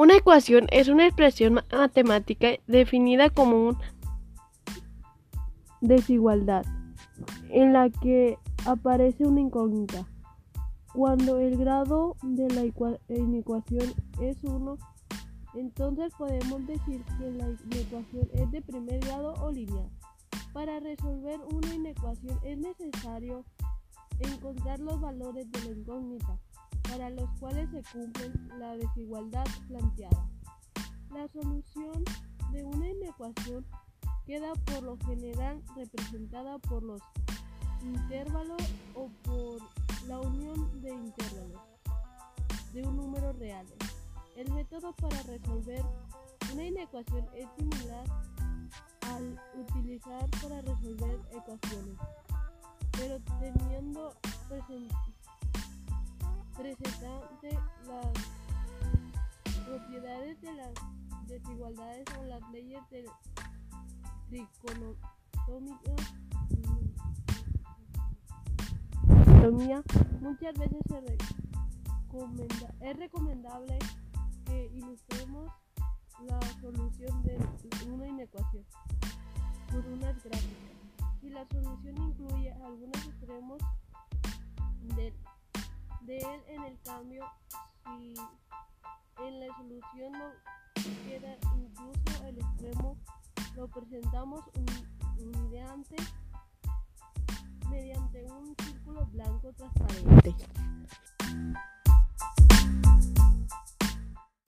Una ecuación es una expresión matemática definida como una desigualdad en la que aparece una incógnita. Cuando el grado de la inecuación es 1, entonces podemos decir que la inecuación es de primer grado o lineal. Para resolver una inecuación es necesario encontrar los valores de la incógnita para los cuales se cumple la desigualdad planteada. La solución de una inecuación queda por lo general representada por los intervalos o por la unión de intervalos de un número real. El método para resolver una inecuación es similar al utilizar para resolver ecuaciones, pero teniendo presente las propiedades de las desigualdades o las leyes de trigonometría. Muchas veces es recomendable que ilustremos la solución de una inecuación por unas gráficas. Si la solución incluye algunos extremos del de él en el cambio si en la solución no queda incluso el extremo lo presentamos mediante, mediante un círculo blanco transparente.